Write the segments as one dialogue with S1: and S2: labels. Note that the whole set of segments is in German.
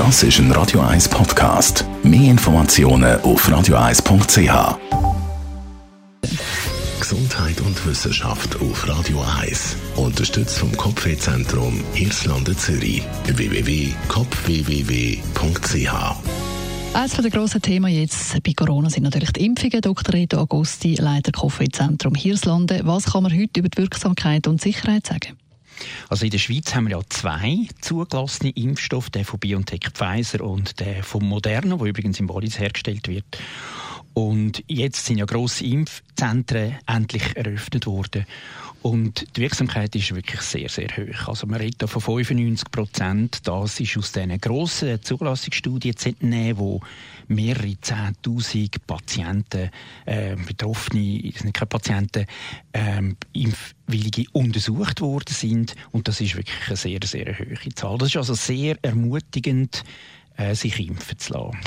S1: Das ist ein Radio 1 Podcast. Mehr Informationen auf radio1.ch. Gesundheit und Wissenschaft auf Radio 1. Unterstützt vom Kopfwehzentrum Irlande Zürich. www.kopfwww.ch
S2: eines der grossen Themen jetzt bei Corona sind natürlich die Impfungen. Dr. Reto Agosti, Leiter Kopfwehzentrum Hirslande. Was kann man heute über die Wirksamkeit und Sicherheit sagen?
S3: Also in der Schweiz haben wir ja zwei zugelassene Impfstoffe, der von BioNTech Pfizer und der von Moderna, der übrigens im Wallis hergestellt wird. Und jetzt sind ja grosse Impfzentren endlich eröffnet worden. Und die Wirksamkeit ist wirklich sehr, sehr hoch. Also man redet von 95 Prozent. Das ist aus diesen grossen Zulassungsstudien zu entnehmen, wo mehrere Zehntausend Patienten, äh, Betroffene, das sind keine Patienten, äh, Impfwillige untersucht worden sind. Und das ist wirklich eine sehr, sehr hohe Zahl. Das ist also sehr ermutigend äh, sich impfen zu lassen.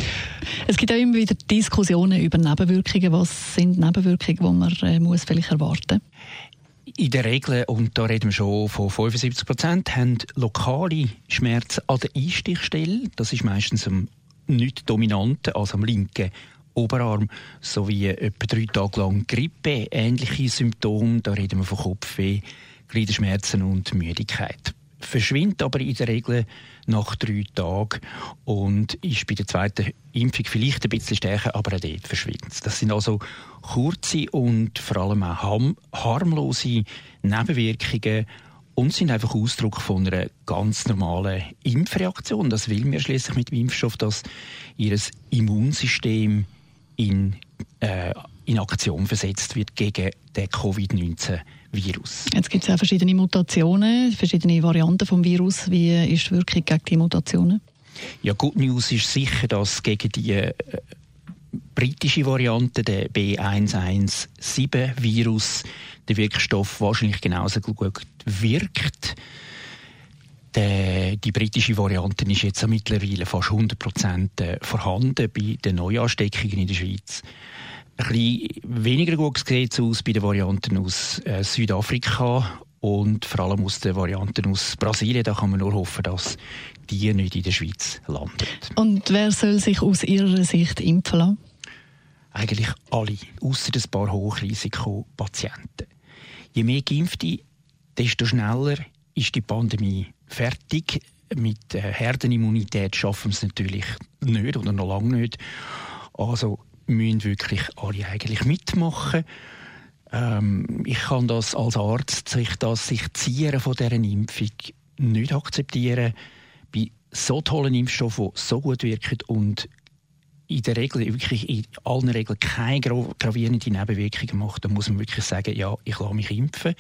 S2: Es gibt auch immer wieder Diskussionen über Nebenwirkungen. Was sind Nebenwirkungen, die man äh, muss vielleicht erwarten muss?
S3: In der Regel, und da reden wir schon von 75 Prozent, haben lokale Schmerzen an der Einstichstelle. Das ist meistens am nicht dominanten, also am linken Oberarm, sowie etwa drei Tage lang Grippe, ähnliche Symptome. Da reden wir von Kopfweh, Gliederschmerzen und Müdigkeit verschwindet aber in der Regel nach drei Tagen. Und ist bei der zweiten Impfung vielleicht ein bisschen stärker, aber auch dort verschwindet Das sind also kurze und vor allem auch harmlose Nebenwirkungen und sind einfach Ausdruck von einer ganz normalen Impfreaktion. Das will mir schließlich mit dem Impfstoff, dass ihr Immunsystem in, äh, in Aktion versetzt wird gegen den Covid-19 Virus.
S2: Jetzt gibt es ja verschiedene Mutationen, verschiedene Varianten vom Virus. Wie ist die Wirkung gegen die Mutationen?
S3: Ja, Good News ist sicher, dass gegen die äh, britische Variante, der B117-Virus, der Wirkstoff wahrscheinlich genauso gut wirkt. Der, die britische Variante ist jetzt mittlerweile fast 100% äh, vorhanden bei den Neuansteckungen in der Schweiz. Ein bisschen weniger gut sieht es aus bei den Varianten aus äh, Südafrika und vor allem aus den Varianten aus Brasilien. Da kann man nur hoffen, dass die nicht in der Schweiz landen.
S2: Und wer soll sich aus Ihrer Sicht impfen lassen?
S3: Eigentlich alle, außer ein paar Hochrisikopatienten. Je mehr Geimpfte, desto schneller ist die Pandemie fertig. Mit äh, Herdenimmunität schaffen wir es natürlich nicht oder noch lange nicht. Also müssen wirklich alle eigentlich mitmachen. Ähm, ich kann das als Arzt, sich das sich zieren von dieser Impfung nicht akzeptieren. Bei so tollen Impfstoffen, die so gut wirken und in der Regel, wirklich in allen Regeln keine gravierenden Nebenwirkungen macht, dann muss man wirklich sagen, ja, ich lasse mich impfen.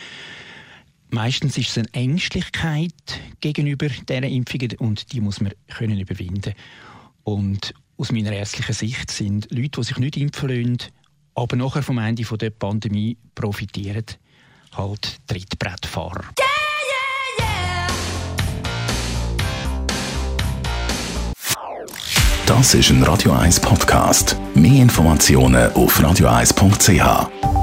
S3: Meistens ist es eine Ängstlichkeit gegenüber dieser Impfungen und die muss man können überwinden. Und aus meiner ärztlichen Sicht sind Leute, die sich nicht impfen lassen, aber nachher vom Ende der Pandemie profitieren, halt Trittbrettfahrer. Yeah, yeah,
S1: yeah. Das ist ein Radio 1 Podcast. Mehr Informationen auf radio1.ch.